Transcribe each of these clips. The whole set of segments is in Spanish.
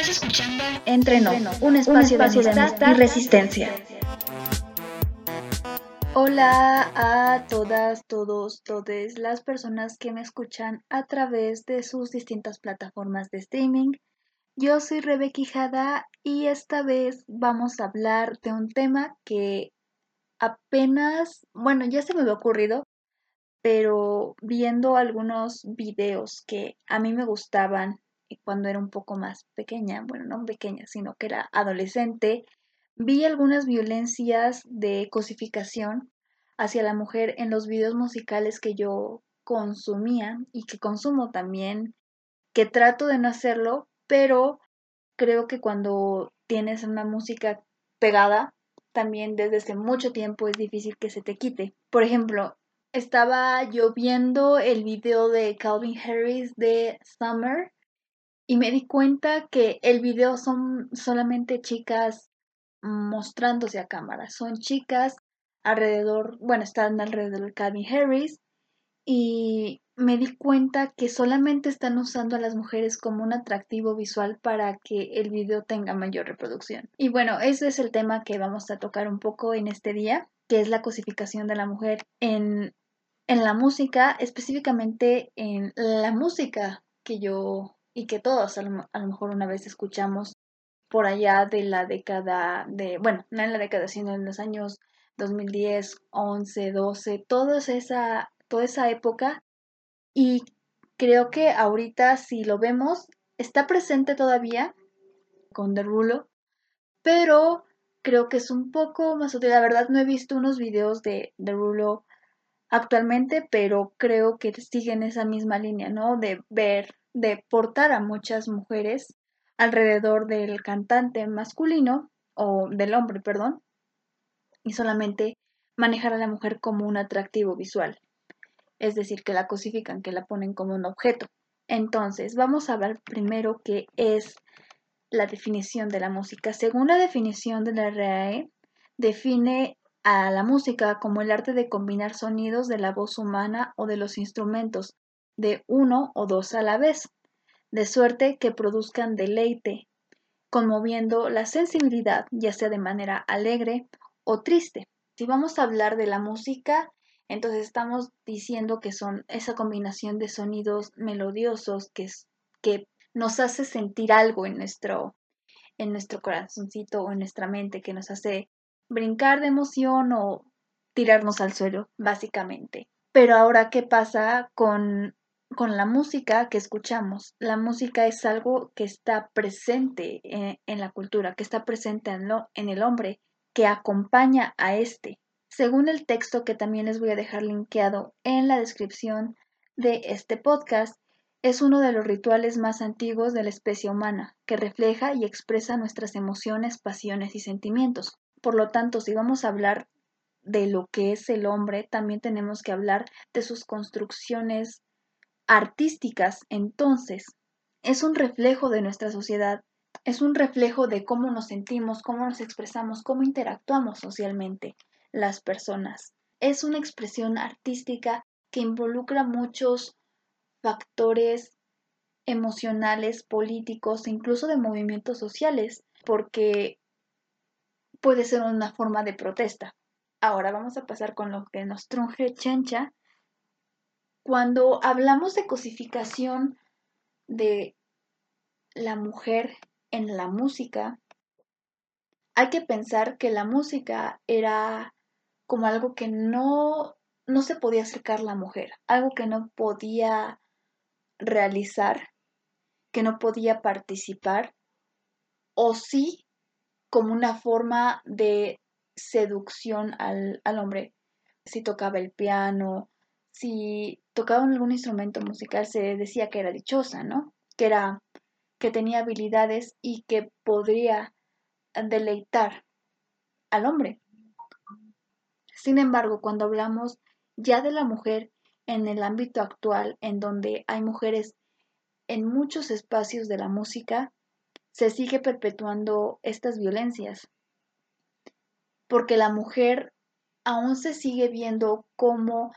Estás escuchando Entreno, un espacio, de amistad y resistencia. Hola a todas, todos, todes las personas que me escuchan a través de sus distintas plataformas de streaming. Yo soy Rebe Quijada y esta vez vamos a hablar de un tema que apenas, bueno, ya se me había ocurrido, pero viendo algunos videos que a mí me gustaban cuando era un poco más pequeña, bueno, no pequeña, sino que era adolescente, vi algunas violencias de cosificación hacia la mujer en los videos musicales que yo consumía y que consumo también, que trato de no hacerlo, pero creo que cuando tienes una música pegada, también desde hace mucho tiempo es difícil que se te quite. Por ejemplo, estaba yo viendo el video de Calvin Harris de Summer y me di cuenta que el video son solamente chicas mostrándose a cámara. Son chicas alrededor, bueno, están alrededor de Calvin Harris y me di cuenta que solamente están usando a las mujeres como un atractivo visual para que el video tenga mayor reproducción. Y bueno, ese es el tema que vamos a tocar un poco en este día, que es la cosificación de la mujer en, en la música, específicamente en la música que yo y que todos a lo, mejor una vez escuchamos por allá de la década de, bueno, no en la década, sino en los años 2010, 11, 12, toda esa, toda esa época. Y creo que ahorita, si lo vemos, está presente todavía con The Rulo, pero creo que es un poco más útil. La verdad, no he visto unos videos de The Rulo actualmente, pero creo que siguen esa misma línea, ¿no? De ver de portar a muchas mujeres alrededor del cantante masculino o del hombre, perdón, y solamente manejar a la mujer como un atractivo visual, es decir, que la cosifican, que la ponen como un objeto. Entonces, vamos a hablar primero qué es la definición de la música. Según la definición de la RAE, define a la música como el arte de combinar sonidos de la voz humana o de los instrumentos de uno o dos a la vez, de suerte que produzcan deleite, conmoviendo la sensibilidad, ya sea de manera alegre o triste. Si vamos a hablar de la música, entonces estamos diciendo que son esa combinación de sonidos melodiosos que, que nos hace sentir algo en nuestro, en nuestro corazoncito o en nuestra mente, que nos hace brincar de emoción o tirarnos al suelo, básicamente. Pero ahora, ¿qué pasa con con la música que escuchamos. La música es algo que está presente en, la cultura, que está presente en, en el hombre, que acompaña a este. Según el texto que también les voy a dejar linkeado en la descripción de este podcast, es uno de los rituales más antiguos de la especie humana, que refleja y expresa nuestras emociones, pasiones y sentimientos. Por lo tanto, si vamos a hablar de lo que es el hombre, también tenemos que hablar de sus construcciones artísticas, entonces, es un reflejo de nuestra sociedad, es un reflejo de cómo nos sentimos, cómo nos expresamos, cómo interactuamos socialmente las personas. Es una expresión artística que involucra muchos factores emocionales, políticos, incluso de movimientos sociales, porque puede ser una forma de protesta. Ahora vamos a pasar con lo que nos trunje Chencha, cuando hablamos de cosificación de la mujer en la música, hay que pensar que la música era como algo que no, no se podía acercar la mujer, algo que no podía realizar, que no podía participar, o sí como una forma de seducción al, al hombre. Si tocaba el piano, si tocaba algún instrumento musical se decía que era dichosa, ¿no? Que era que tenía habilidades y que podría deleitar al hombre. Sin embargo, cuando hablamos ya de la mujer en el ámbito actual, en donde hay mujeres en muchos espacios de la música, se sigue perpetuando estas violencias, porque la mujer aún se sigue viendo como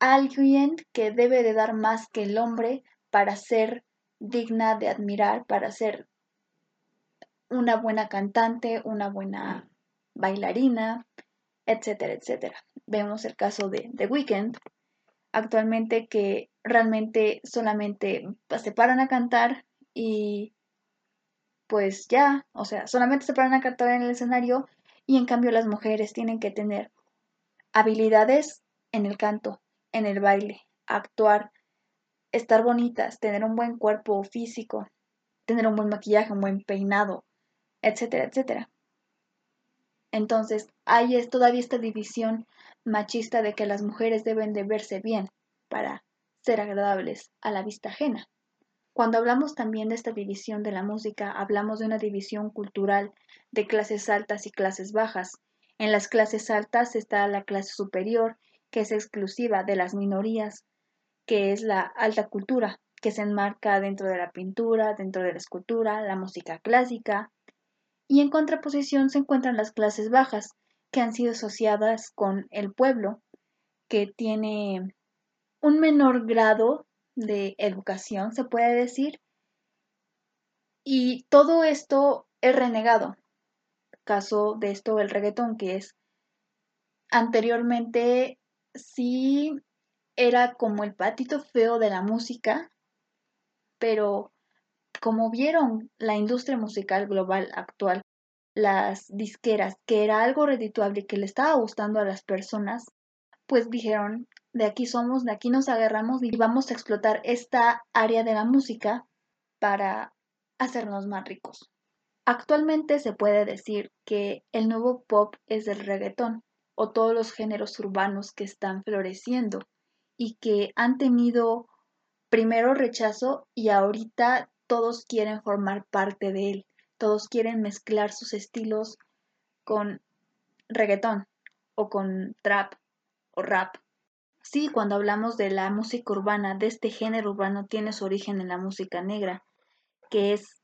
alguien que debe de dar más que el hombre para ser digna de admirar, para ser una buena cantante, una buena bailarina, etcétera, etcétera. Vemos el caso de The Weeknd, actualmente que realmente solamente se paran a cantar y pues ya, o sea, solamente se paran a cantar en el escenario y en cambio las mujeres tienen que tener habilidades en el canto, en el baile, actuar, estar bonitas, tener un buen cuerpo físico, tener un buen maquillaje, un buen peinado, etcétera, etcétera. Entonces, hay es todavía esta división machista de que las mujeres deben de verse bien para ser agradables a la vista ajena. Cuando hablamos también de esta división de la música, hablamos de una división cultural de clases altas y clases bajas. En las clases altas está la clase superior, que es exclusiva de las minorías, que es la alta cultura, que se enmarca dentro de la pintura, dentro de la escultura, la música clásica, y en contraposición se encuentran las clases bajas, que han sido asociadas con el pueblo, que tiene un menor grado de educación, se puede decir, y todo esto es renegado. Caso de esto el reggaetón, que es anteriormente sí era como el patito feo de la música, pero como vieron la industria musical global actual, las disqueras, que era algo redituable que le estaba gustando a las personas, pues dijeron, de aquí somos, de aquí nos agarramos y vamos a explotar esta área de la música para hacernos más ricos. Actualmente se puede decir que el nuevo pop es el reggaetón o todos los géneros urbanos que están floreciendo y que han tenido primero rechazo y ahorita todos quieren formar parte de él, todos quieren mezclar sus estilos con reggaetón o con trap o rap. Sí, cuando hablamos de la música urbana, de este género urbano, tiene su origen en la música negra, que es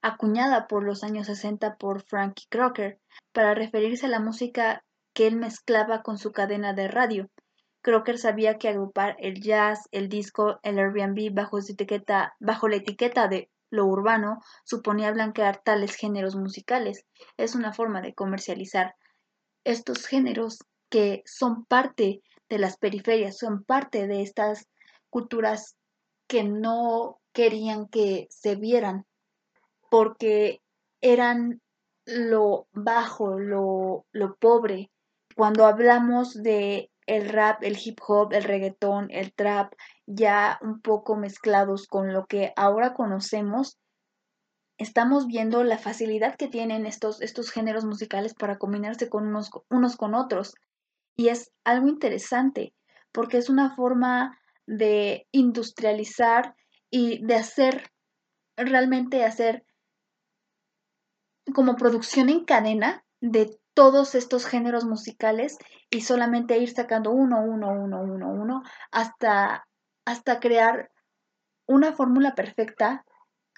acuñada por los años 60 por Frankie Crocker para referirse a la música que él mezclaba con su cadena de radio Crocker sabía que agrupar el jazz, el disco, el Airbnb bajo, etiqueta, bajo la etiqueta de lo urbano suponía blanquear tales géneros musicales. Es una forma de comercializar estos géneros que son parte de las periferias, son parte de estas culturas que no querían que se vieran porque eran lo bajo, lo, lo pobre. Cuando hablamos de el rap, el hip hop, el reggaetón, el trap, ya un poco mezclados con lo que ahora conocemos, estamos viendo la facilidad que tienen estos, estos géneros musicales para combinarse con unos, unos con otros. Y es algo interesante, porque es una forma de industrializar y de hacer, realmente hacer como producción en cadena de todos estos géneros musicales y solamente ir sacando uno, uno, uno, uno, uno, hasta, hasta crear una fórmula perfecta,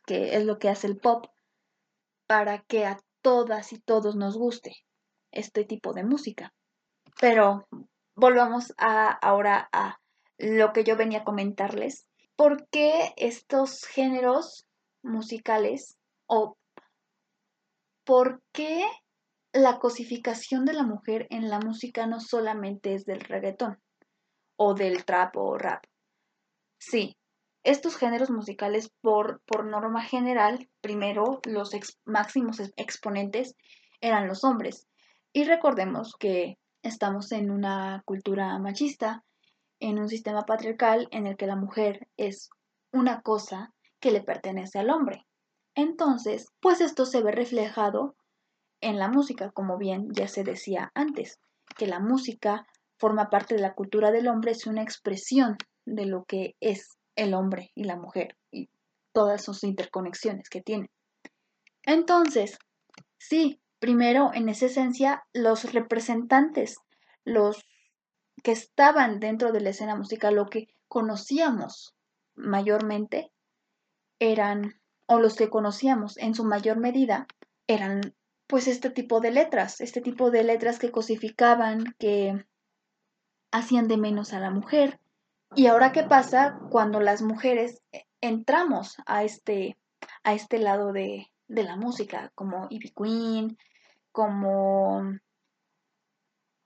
que es lo que hace el pop, para que a todas y todos nos guste este tipo de música. Pero volvamos a, ahora a lo que yo venía a comentarles. ¿Por qué estos géneros musicales o por qué la cosificación de la mujer en la música no solamente es del reggaetón o del trap o rap. Sí, estos géneros musicales por, por norma general, primero los máximos exponentes eran los hombres. Y recordemos que estamos en una cultura machista, en un sistema patriarcal en el que la mujer es una cosa que le pertenece al hombre. Entonces, pues esto se ve reflejado en la música, como bien ya se decía antes, que la música forma parte de la cultura del hombre, es una expresión de lo que es el hombre y la mujer y todas sus interconexiones que tienen. Entonces, sí, primero, en esa esencia, los representantes, los que estaban dentro de la escena musical, lo que conocíamos mayormente, eran, o los que conocíamos en su mayor medida, eran pues este tipo de letras, este tipo de letras que cosificaban, que hacían de menos a la mujer. Y ahora qué pasa cuando las mujeres entramos a este, a este lado de, de la música, como Ivy Queen, como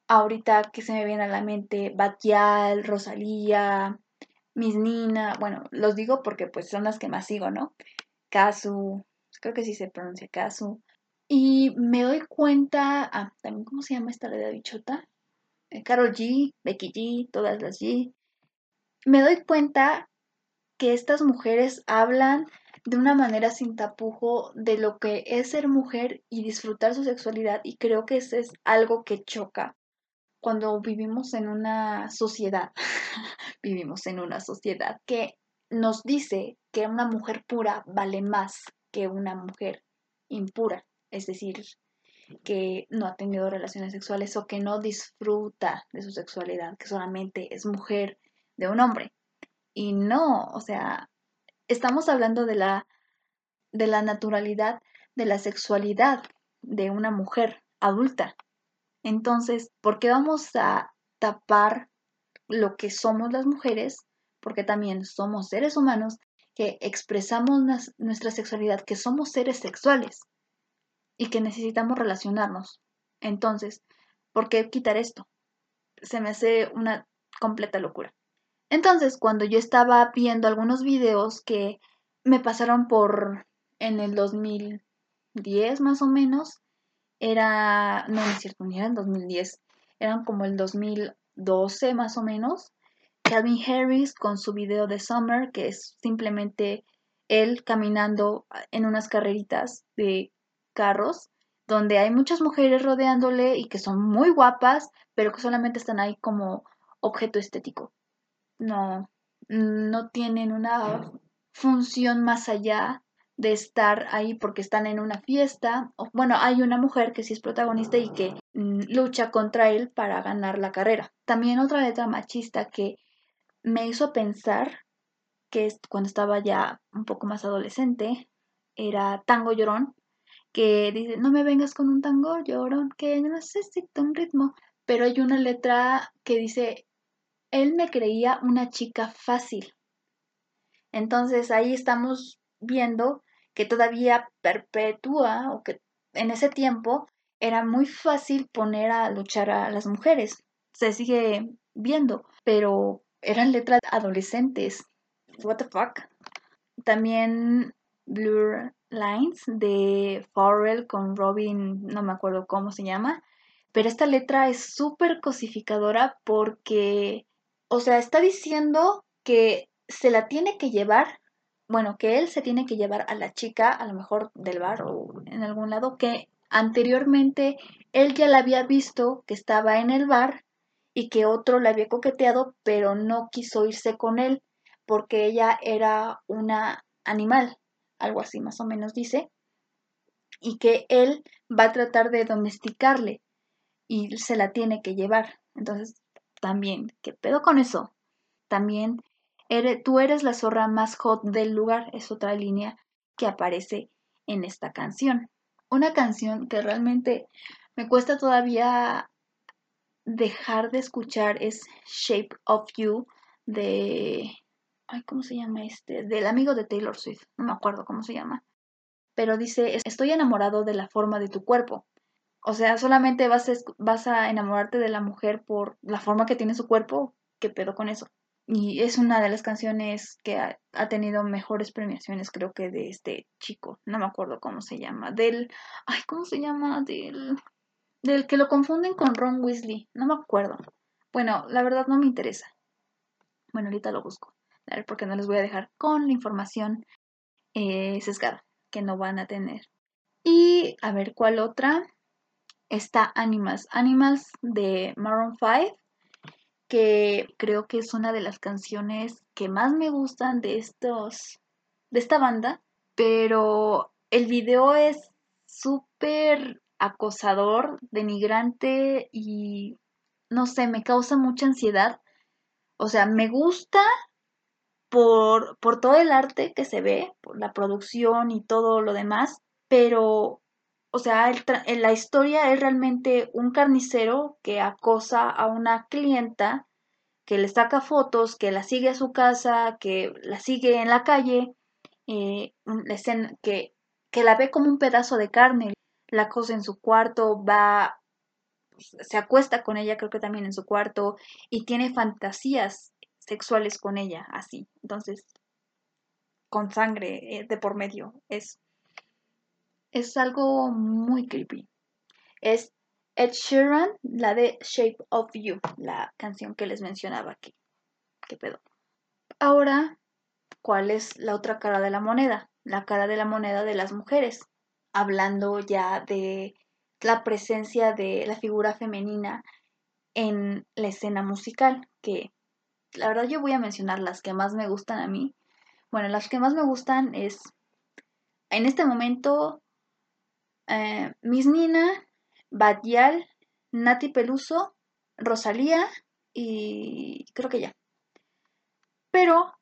ahorita que se me viene a la mente Batial, Rosalía, Miss Nina, bueno, los digo porque pues son las que más sigo, ¿no? Kazu, creo que sí se pronuncia Kazu. Y me doy cuenta, ah, también, ¿cómo se llama esta de bichota? Eh, Carol G, Becky G, todas las G. Me doy cuenta que estas mujeres hablan de una manera sin tapujo de lo que es ser mujer y disfrutar su sexualidad y creo que eso es algo que choca cuando vivimos en una sociedad, vivimos en una sociedad que nos dice que una mujer pura vale más que una mujer impura, es decir, que no ha tenido relaciones sexuales o que no disfruta de su sexualidad, que solamente es mujer de un hombre. Y no, o sea, estamos hablando de la, de la naturalidad de la sexualidad de una mujer adulta. Entonces, ¿por qué vamos a tapar lo que somos las mujeres? Porque también somos seres humanos que expresamos nuestra sexualidad, que somos seres sexuales y que necesitamos relacionarnos. Entonces, ¿por qué quitar esto? Se me hace una completa locura. Entonces, cuando yo estaba viendo algunos videos que me pasaron por en el 2010 más o menos, era, no, no es cierto, ni era el 2010, eran como el 2012 más o menos, Calvin Harris con su video de Summer, que es simplemente él caminando en unas carreritas de carros, donde hay muchas mujeres rodeándole y que son muy guapas, pero que solamente están ahí como objeto estético no, no tienen una función más allá de estar ahí porque están en una fiesta. Bueno, hay una mujer que sí es protagonista y que mm, lucha contra él para ganar la carrera. También otra letra machista que me hizo pensar que cuando estaba ya un poco más adolescente era Tango Llorón, que dice, no me vengas con un tango llorón, que necesito un ritmo. Pero hay una letra que dice, él me creía una chica fácil. Entonces ahí estamos viendo que todavía perpetúa o que en ese tiempo era muy fácil poner a luchar a las mujeres. Se sigue viendo, pero eran letras adolescentes. What the fuck? También Blur Lines de Farrell con Robin, no me acuerdo cómo se llama, pero esta letra es súper cosificadora porque o sea, está diciendo que se la tiene que llevar, bueno, que él se tiene que llevar a la chica, a lo mejor del bar o en algún lado, que anteriormente él ya la había visto que estaba en el bar y que otro la había coqueteado, pero no quiso irse con él porque ella era una animal, algo así más o menos dice, y que él va a tratar de domesticarle y se la tiene que llevar. Entonces, también, ¿qué pedo con eso? También, eres, tú eres la zorra más hot del lugar, es otra línea que aparece en esta canción. Una canción que realmente me cuesta todavía dejar de escuchar es Shape of You de... Ay, ¿cómo se llama este? Del amigo de Taylor Swift, no me acuerdo cómo se llama. Pero dice, estoy enamorado de la forma de tu cuerpo. O sea, solamente vas a, enamorarte de la mujer por la forma que tiene su cuerpo. ¿Qué pedo con eso? Y es una de las canciones que ha, tenido mejores premiaciones, creo que de este chico. No me acuerdo cómo se llama. Del. Ay, ¿cómo se llama? Del. Del que lo confunden con Ron Weasley. No me acuerdo. Bueno, la verdad no me interesa. Bueno, ahorita lo busco. A ver, porque no les voy a dejar con la información eh, sesgada que no van a tener. Y a ver, ¿cuál otra? está Animals. Animals de Maroon 5, que creo que es una de las canciones que más me gustan de estos de esta banda, pero el video es súper acosador, denigrante y no sé, me causa mucha ansiedad. O sea, me gusta por, por todo el arte que se ve, por la producción y todo lo demás, pero o sea, la historia es realmente un carnicero que acosa a una clienta, que le saca fotos, que la sigue a su casa, que la sigue en la calle, eh, que que la ve como un pedazo de carne, la cosa en su cuarto, va, se acuesta con ella, creo que también en su cuarto, y tiene fantasías sexuales con ella, así. Entonces, con sangre eh, de por medio. Es, es algo muy creepy. Es Ed Sheeran, la de Shape of You, la canción que les mencionaba aquí. ¿Qué pedo? Ahora, ¿cuál es la otra cara de la moneda? La cara de la moneda de las mujeres. Hablando ya de la presencia de la figura femenina en la escena musical, que la verdad yo voy a mencionar las que más me gustan a mí. Bueno, las que más me gustan es, en este momento, eh, Miss Nina, Badial, Nati Peluso, Rosalía y creo que ya. Pero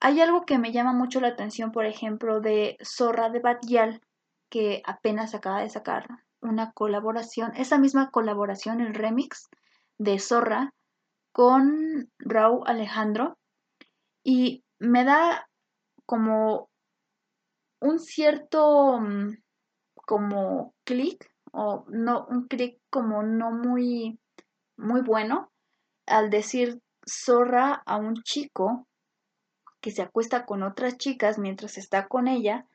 hay algo que me llama mucho la atención, por ejemplo, de Zorra de Badial, que apenas acaba de sacar una colaboración, esa misma colaboración, el remix de Zorra con Raúl Alejandro. Y me da como un cierto mm, como clic o no, un clic como no muy, muy bueno al decir zorra a un chico que se acuesta con otras chicas mientras está con ella,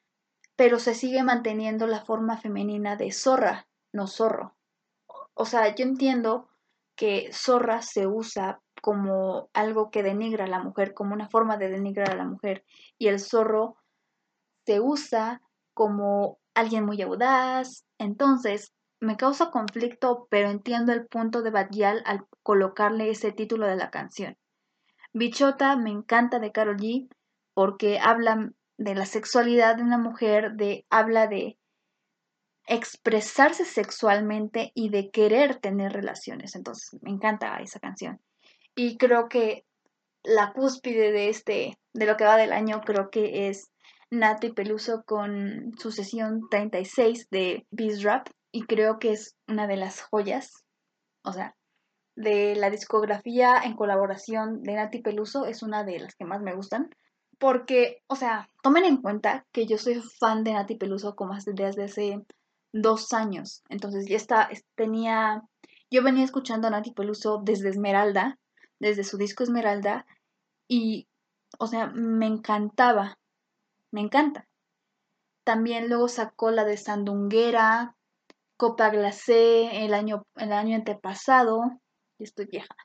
pero se sigue manteniendo la forma femenina de zorra, no zorro. O sea, yo entiendo que zorra se usa como algo que denigra a la mujer, como una forma de denigrar a la mujer, y el zorro se usa como alguien muy audaz. Entonces, me causa conflicto, pero entiendo el punto de Badial al colocarle ese título de la canción. Bichota me encanta de Carol G porque habla de la sexualidad de una mujer, de habla de expresarse sexualmente y de querer tener relaciones. Entonces, me encanta esa canción. Y creo que la cúspide de este de lo que va del año creo que es Nati Peluso con su sesión 36 de Beast Rap y creo que es una de las joyas, o sea, de la discografía en colaboración de Nati Peluso es una de las que más me gustan. Porque, o sea, tomen en cuenta que yo soy fan de Nati Peluso como desde hace dos años. Entonces ya está, tenía, yo venía escuchando a Nati Peluso desde Esmeralda, desde su disco Esmeralda, y, o sea, me encantaba, me encanta. También luego sacó la de Sandunguera, Copa Glacé el año, el año antepasado. Y estoy vieja.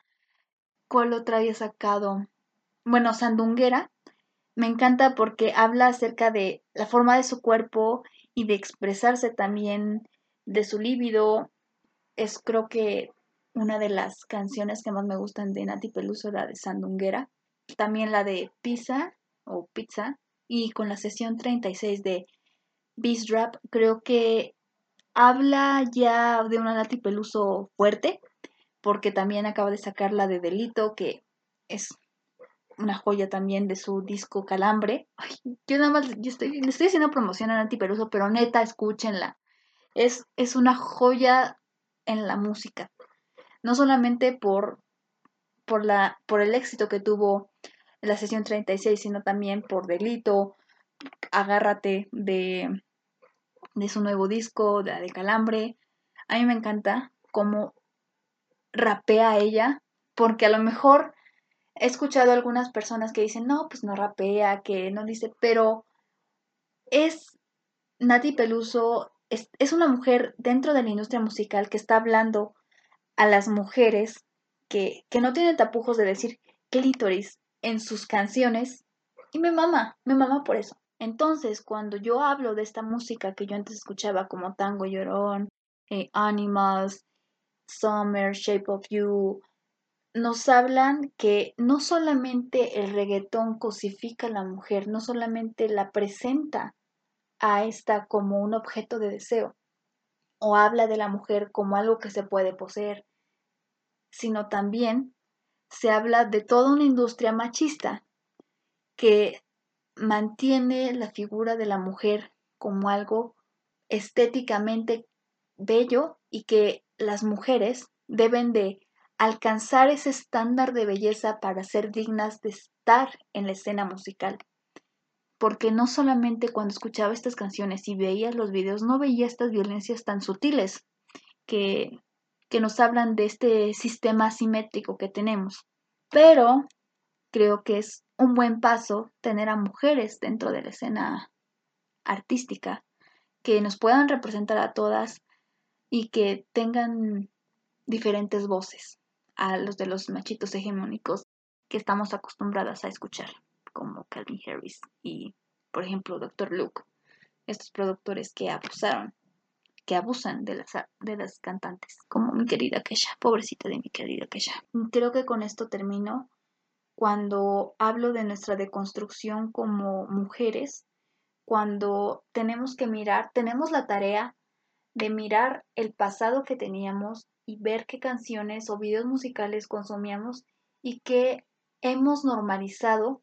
¿Cuál otra había sacado? Bueno, Sandunguera. Me encanta porque habla acerca de la forma de su cuerpo y de expresarse también de su líbido. Es creo que una de las canciones que más me gustan de Nati Peluso, la de Sandunguera. También la de Pizza o Pizza. Y con la sesión 36 de Beast Rap, creo que habla ya de una Nati Peluso fuerte, porque también acaba de sacar la de Delito, que es una joya también de su disco Calambre. yo nada más, yo estoy, le estoy haciendo promoción a Nati Peluso, pero neta, escúchenla. Es, es una joya en la música. No solamente por, por, la, por el éxito que tuvo en la sesión 36, sino también por Delito, Agárrate de de su nuevo disco, de, de Calambre. A mí me encanta cómo rapea ella, porque a lo mejor he escuchado algunas personas que dicen, no, pues no rapea, que no dice, pero es Nati Peluso, es, es una mujer dentro de la industria musical que está hablando a las mujeres que, que no tienen tapujos de decir clítoris en sus canciones y me mama, me mama por eso. Entonces, cuando yo hablo de esta música que yo antes escuchaba como Tango Llorón, eh, Animals, Summer, Shape of You, nos hablan que no solamente el reggaetón cosifica a la mujer, no solamente la presenta a esta como un objeto de deseo, o habla de la mujer como algo que se puede poseer, sino también se habla de toda una industria machista que mantiene la figura de la mujer como algo estéticamente bello y que las mujeres deben de alcanzar ese estándar de belleza para ser dignas de estar en la escena musical. porque no solamente cuando escuchaba estas canciones y veía los videos, no veía estas violencias tan sutiles que, que nos hablan de este sistema asimétrico que tenemos. Pero creo que es un buen paso tener a mujeres dentro de la escena artística que nos puedan representar a todas y que tengan diferentes voces a los de los machitos hegemónicos que estamos acostumbradas a escuchar, como Calvin Harris y, por ejemplo, Dr. Luke, estos productores que abusaron, que abusan de las, de las cantantes, como mi querida Kesha, pobrecita de mi querida Kesha. Creo que con esto termino. Cuando hablo de nuestra deconstrucción como mujeres, cuando tenemos que mirar, tenemos la tarea de mirar el pasado que teníamos y ver qué canciones o videos musicales consumíamos y qué hemos normalizado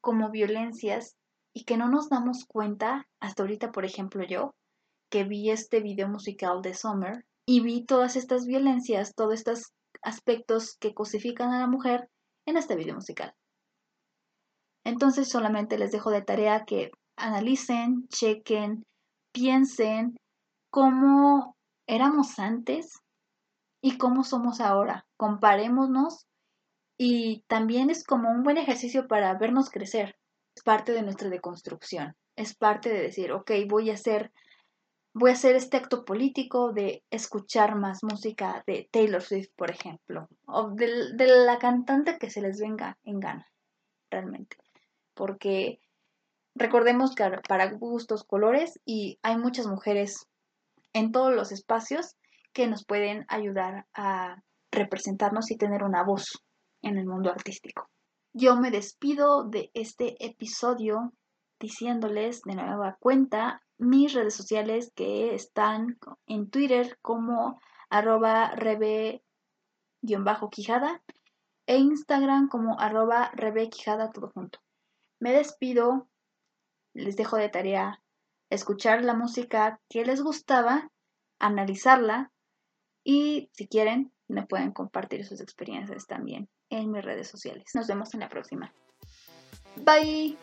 como violencias y que no nos damos cuenta, hasta ahorita por ejemplo yo, que vi este video musical de Summer y vi todas estas violencias, todos estos aspectos que cosifican a la mujer en este video musical. Entonces solamente les dejo de tarea que analicen, chequen, piensen cómo éramos antes y cómo somos ahora. Comparémonos y también es como un buen ejercicio para vernos crecer. Es parte de nuestra deconstrucción. Es parte de decir, ok, voy a hacer, voy a hacer este acto político de escuchar más música de Taylor Swift, por ejemplo, o de, de la cantante que se les venga en gana, realmente. Porque recordemos que para gustos, colores, y hay muchas mujeres en todos los espacios que nos pueden ayudar a representarnos y tener una voz en el mundo artístico. Yo me despido de este episodio diciéndoles de nueva cuenta mis redes sociales que están en Twitter como arroba rebe-quijada e Instagram como arroba rebe-quijada todo junto. Me despido, les dejo de tarea escuchar la música que les gustaba, analizarla y si quieren me pueden compartir sus experiencias también en mis redes sociales. Nos vemos en la próxima. Bye.